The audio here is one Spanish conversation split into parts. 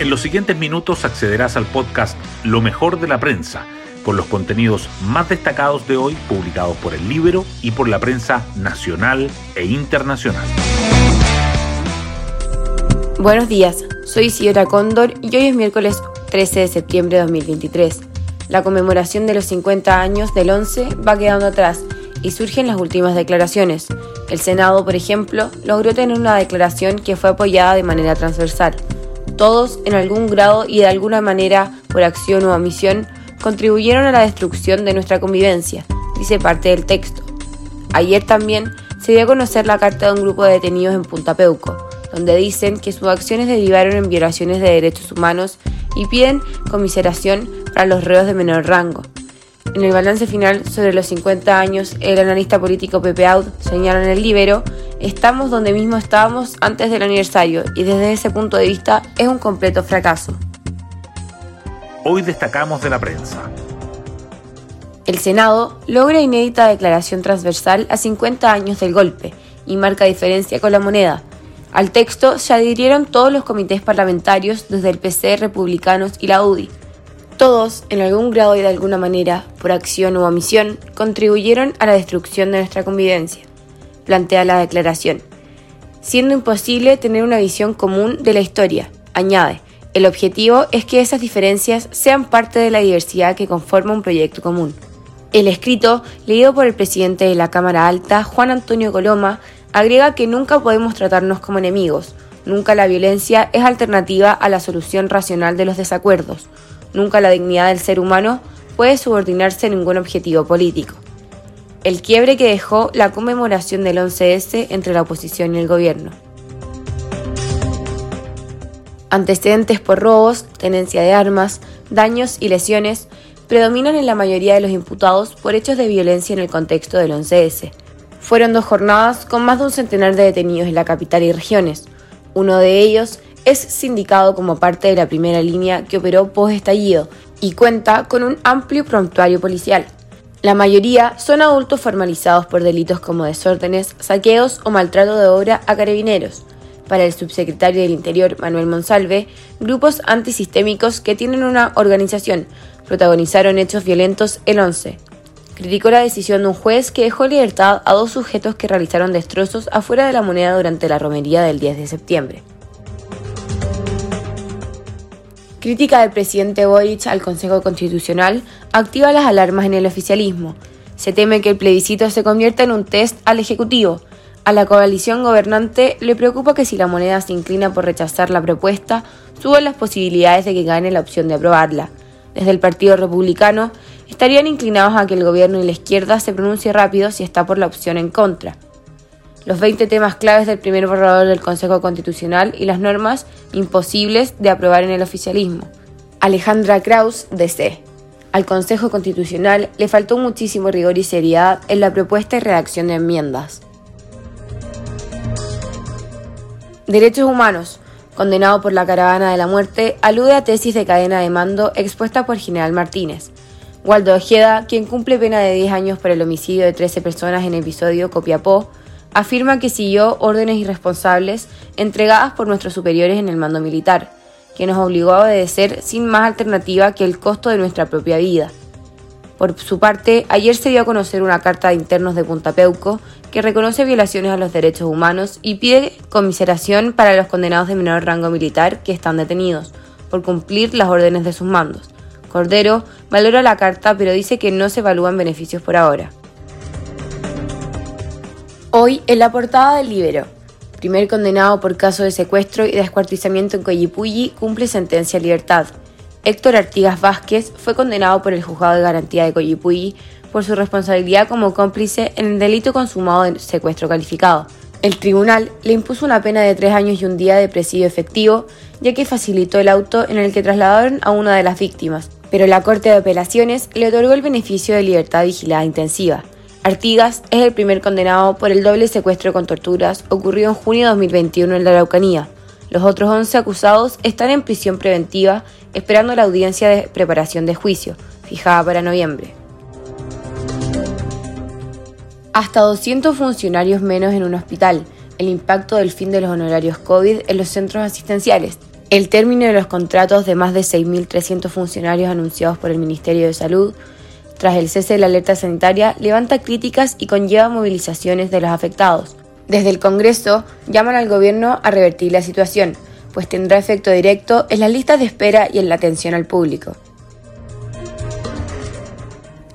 En los siguientes minutos accederás al podcast Lo mejor de la prensa, con los contenidos más destacados de hoy publicados por el Libro y por la prensa nacional e internacional. Buenos días, soy Isidora Cóndor y hoy es miércoles 13 de septiembre de 2023. La conmemoración de los 50 años del 11 va quedando atrás y surgen las últimas declaraciones. El Senado, por ejemplo, logró tener una declaración que fue apoyada de manera transversal. Todos, en algún grado y de alguna manera, por acción o omisión, contribuyeron a la destrucción de nuestra convivencia, dice parte del texto. Ayer también se dio a conocer la carta de un grupo de detenidos en Punta Peuco, donde dicen que sus acciones derivaron en violaciones de derechos humanos y piden comiseración para los reos de menor rango. En el balance final sobre los 50 años, el analista político Pepe Aud señala en el Libero, estamos donde mismo estábamos antes del aniversario y desde ese punto de vista es un completo fracaso. Hoy destacamos de la prensa. El Senado logra inédita declaración transversal a 50 años del golpe y marca diferencia con la moneda. Al texto se adhirieron todos los comités parlamentarios desde el PC, republicanos y la UDI. Todos, en algún grado y de alguna manera, por acción u omisión, contribuyeron a la destrucción de nuestra convivencia, plantea la declaración, siendo imposible tener una visión común de la historia, añade. El objetivo es que esas diferencias sean parte de la diversidad que conforma un proyecto común. El escrito, leído por el presidente de la Cámara Alta, Juan Antonio Coloma, agrega que nunca podemos tratarnos como enemigos, nunca la violencia es alternativa a la solución racional de los desacuerdos, Nunca la dignidad del ser humano puede subordinarse a ningún objetivo político. El quiebre que dejó la conmemoración del 11S entre la oposición y el gobierno. Antecedentes por robos, tenencia de armas, daños y lesiones predominan en la mayoría de los imputados por hechos de violencia en el contexto del 11S. Fueron dos jornadas con más de un centenar de detenidos en la capital y regiones. Uno de ellos es sindicado como parte de la primera línea que operó post-estallido y cuenta con un amplio prontuario policial. La mayoría son adultos formalizados por delitos como desórdenes, saqueos o maltrato de obra a carabineros. Para el subsecretario del Interior, Manuel Monsalve, grupos antisistémicos que tienen una organización protagonizaron hechos violentos el 11. Criticó la decisión de un juez que dejó libertad a dos sujetos que realizaron destrozos afuera de la moneda durante la romería del 10 de septiembre. Crítica del presidente Boric al Consejo Constitucional activa las alarmas en el oficialismo. Se teme que el plebiscito se convierta en un test al Ejecutivo. A la coalición gobernante le preocupa que si la moneda se inclina por rechazar la propuesta, suban las posibilidades de que gane la opción de aprobarla. Desde el Partido Republicano estarían inclinados a que el gobierno y la izquierda se pronuncie rápido si está por la opción en contra los 20 temas claves del primer borrador del Consejo Constitucional y las normas imposibles de aprobar en el oficialismo. Alejandra Kraus, DC. Al Consejo Constitucional le faltó muchísimo rigor y seriedad en la propuesta y redacción de enmiendas. Derechos Humanos, condenado por la Caravana de la Muerte, alude a tesis de cadena de mando expuesta por General Martínez. Waldo Ojeda, quien cumple pena de 10 años por el homicidio de 13 personas en episodio Copiapó, afirma que siguió órdenes irresponsables entregadas por nuestros superiores en el mando militar, que nos obligó a obedecer sin más alternativa que el costo de nuestra propia vida. Por su parte, ayer se dio a conocer una carta de internos de Punta Peuco que reconoce violaciones a los derechos humanos y pide conmiseración para los condenados de menor rango militar que están detenidos por cumplir las órdenes de sus mandos. Cordero valora la carta pero dice que no se evalúan beneficios por ahora. Hoy en la portada del Libero. Primer condenado por caso de secuestro y descuartizamiento en Coyipulli cumple sentencia a libertad. Héctor Artigas Vázquez fue condenado por el juzgado de garantía de Coyipulli por su responsabilidad como cómplice en el delito consumado de secuestro calificado. El tribunal le impuso una pena de tres años y un día de presidio efectivo, ya que facilitó el auto en el que trasladaron a una de las víctimas, pero la Corte de Apelaciones le otorgó el beneficio de libertad vigilada intensiva. Artigas es el primer condenado por el doble secuestro con torturas ocurrido en junio de 2021 en la Araucanía. Los otros 11 acusados están en prisión preventiva esperando la audiencia de preparación de juicio, fijada para noviembre. Hasta 200 funcionarios menos en un hospital. El impacto del fin de los honorarios COVID en los centros asistenciales. El término de los contratos de más de 6.300 funcionarios anunciados por el Ministerio de Salud tras el cese de la alerta sanitaria levanta críticas y conlleva movilizaciones de los afectados. Desde el Congreso llaman al gobierno a revertir la situación, pues tendrá efecto directo en las listas de espera y en la atención al público.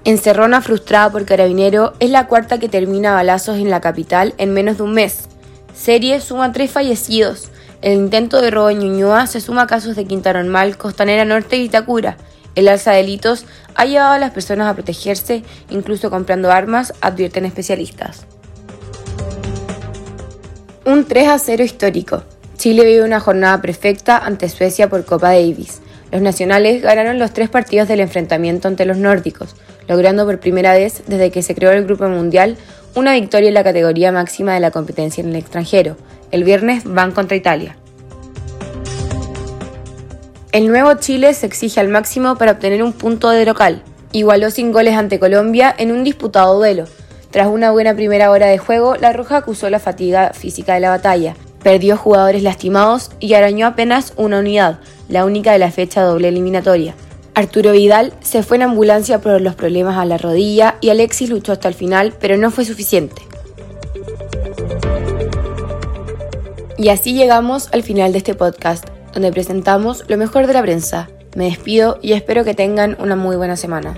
Encerrona frustrada por Carabinero es la cuarta que termina balazos en la capital en menos de un mes. Serie suma tres fallecidos. El intento de robo en Ñuñoa se suma a casos de Quinta Normal, Costanera Norte y Itacura. El alza de delitos ha llevado a las personas a protegerse, incluso comprando armas, advierten especialistas. Un 3 a 0 histórico. Chile vive una jornada perfecta ante Suecia por Copa Davis. Los nacionales ganaron los tres partidos del enfrentamiento ante los nórdicos, logrando por primera vez desde que se creó el Grupo Mundial una victoria en la categoría máxima de la competencia en el extranjero. El viernes van contra Italia. El nuevo Chile se exige al máximo para obtener un punto de local. Igualó sin goles ante Colombia en un disputado duelo. Tras una buena primera hora de juego, La Roja acusó la fatiga física de la batalla, perdió jugadores lastimados y arañó apenas una unidad, la única de la fecha doble eliminatoria. Arturo Vidal se fue en ambulancia por los problemas a la rodilla y Alexis luchó hasta el final, pero no fue suficiente. Y así llegamos al final de este podcast, donde presentamos lo mejor de la prensa. Me despido y espero que tengan una muy buena semana.